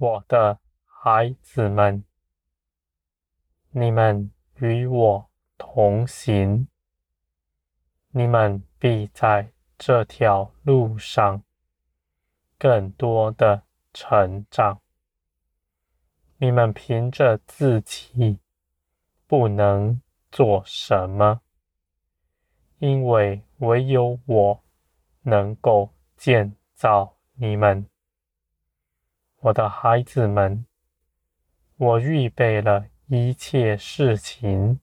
我的孩子们，你们与我同行，你们必在这条路上更多的成长。你们凭着自己不能做什么，因为唯有我能够建造你们。我的孩子们，我预备了一切事情，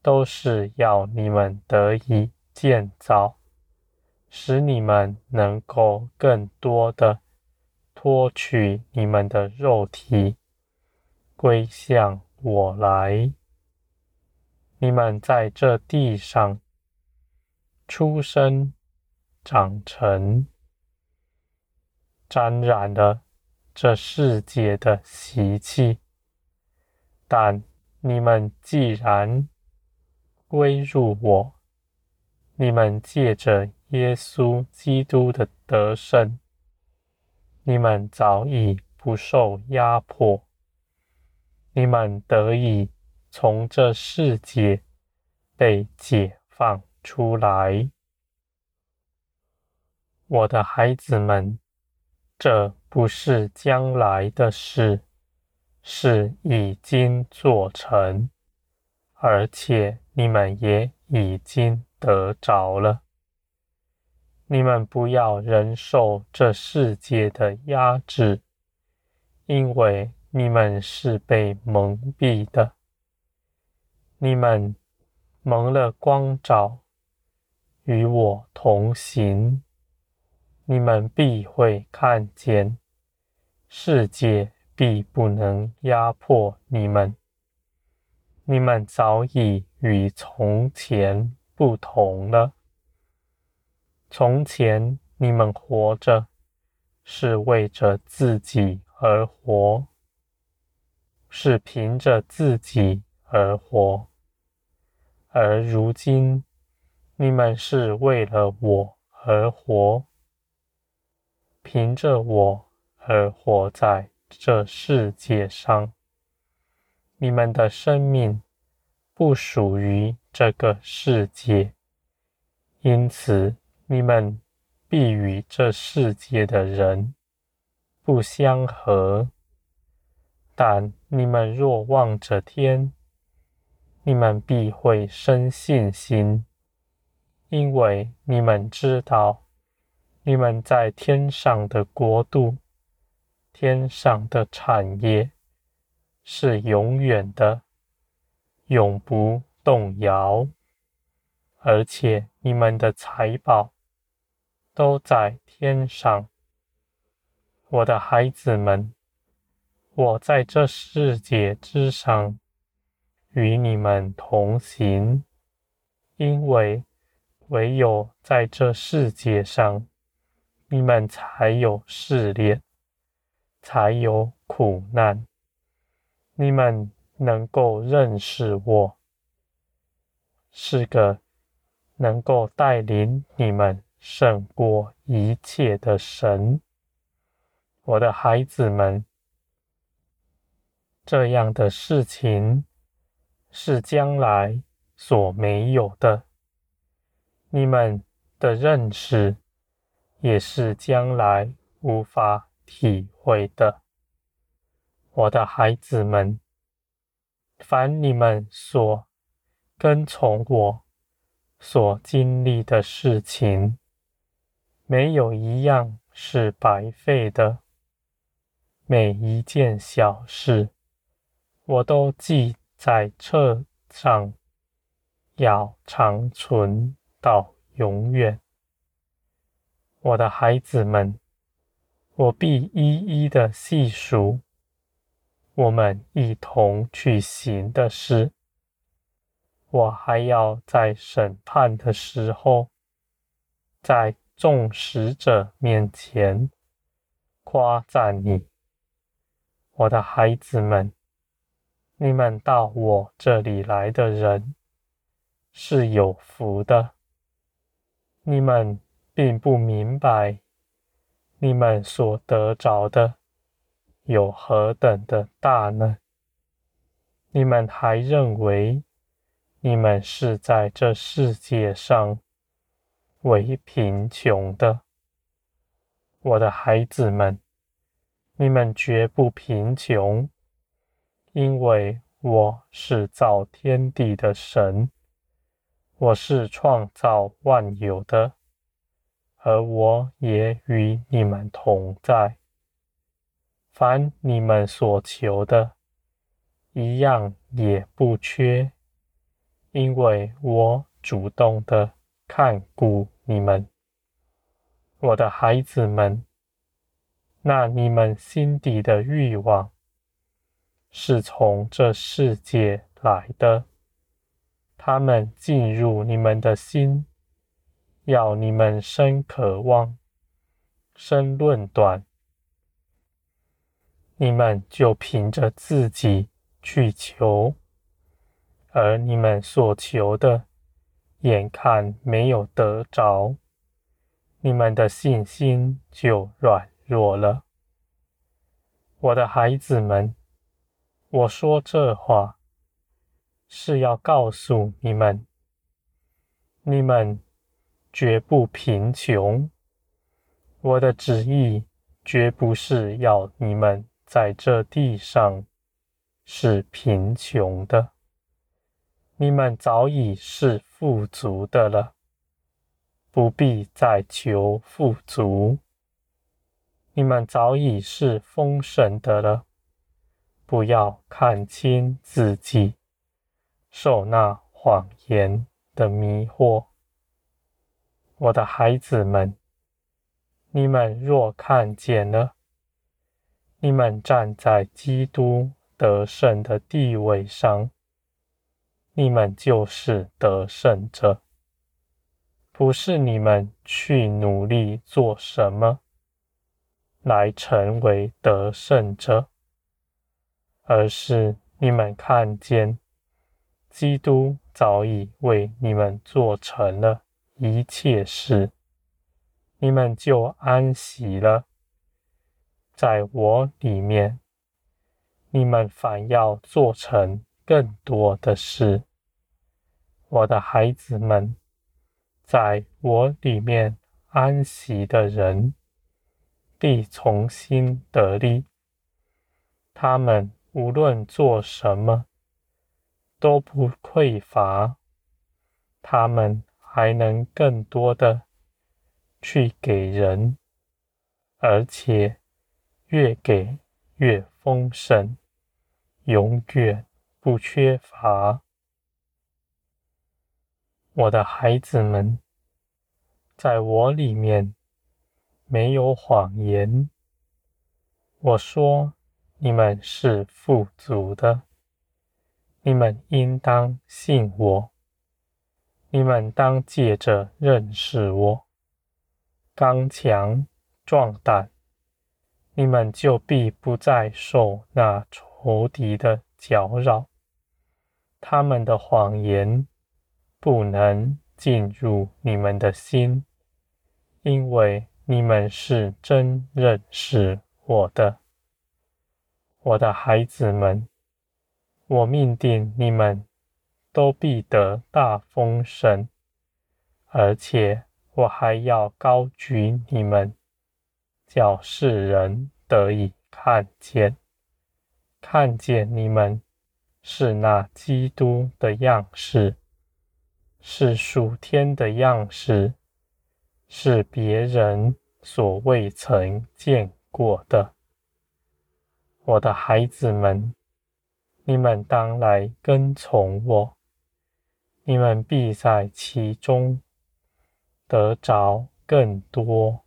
都是要你们得以建造，使你们能够更多的脱去你们的肉体，归向我来。你们在这地上出生、长成，沾染了。这世界的习气，但你们既然归入我，你们借着耶稣基督的得胜，你们早已不受压迫，你们得以从这世界被解放出来，我的孩子们，这。不是将来的事，是已经做成，而且你们也已经得着了。你们不要忍受这世界的压制，因为你们是被蒙蔽的。你们蒙了光照，与我同行，你们必会看见。世界必不能压迫你们，你们早已与从前不同了。从前你们活着是为着自己而活，是凭着自己而活，而如今你们是为了我而活，凭着我。而活在这世界上，你们的生命不属于这个世界，因此你们必与这世界的人不相合。但你们若望着天，你们必会生信心，因为你们知道，你们在天上的国度。天上的产业是永远的，永不动摇，而且你们的财宝都在天上。我的孩子们，我在这世界之上与你们同行，因为唯有在这世界上，你们才有试炼。才有苦难。你们能够认识我，是个能够带领你们胜过一切的神。我的孩子们，这样的事情是将来所没有的。你们的认识也是将来无法。体会的，我的孩子们，凡你们所跟从我所经历的事情，没有一样是白费的。每一件小事，我都记在册上，要长存到永远。我的孩子们。我必一一的细数我们一同去行的事。我还要在审判的时候，在众使者面前夸赞你，我的孩子们，你们到我这里来的人是有福的。你们并不明白。你们所得着的，有何等的大呢？你们还认为你们是在这世界上为贫穷的？我的孩子们，你们绝不贫穷，因为我是造天地的神，我是创造万有的。而我也与你们同在，凡你们所求的，一样也不缺，因为我主动的看顾你们，我的孩子们。那你们心底的欲望，是从这世界来的，他们进入你们的心。要你们生渴望，生论短，你们就凭着自己去求，而你们所求的，眼看没有得着，你们的信心就软弱了。我的孩子们，我说这话是要告诉你们，你们。绝不贫穷。我的旨意绝不是要你们在这地上是贫穷的，你们早已是富足的了，不必再求富足。你们早已是丰盛的了，不要看轻自己，受那谎言的迷惑。我的孩子们，你们若看见了，你们站在基督得胜的地位上，你们就是得胜者。不是你们去努力做什么来成为得胜者，而是你们看见基督早已为你们做成了。一切事，你们就安息了。在我里面，你们反要做成更多的事。我的孩子们，在我里面安息的人，必从心得力。他们无论做什么，都不匮乏。他们。还能更多的去给人，而且越给越丰盛，永远不缺乏。我的孩子们，在我里面没有谎言。我说你们是富足的，你们应当信我。你们当借着认识我，刚强壮胆，你们就必不再受那仇敌的搅扰。他们的谎言不能进入你们的心，因为你们是真认识我的，我的孩子们。我命定你们。都必得大丰盛，而且我还要高举你们，叫世人得以看见，看见你们是那基督的样式，是属天的样式，是别人所未曾见过的。我的孩子们，你们当来跟从我。你们必在其中得着更多。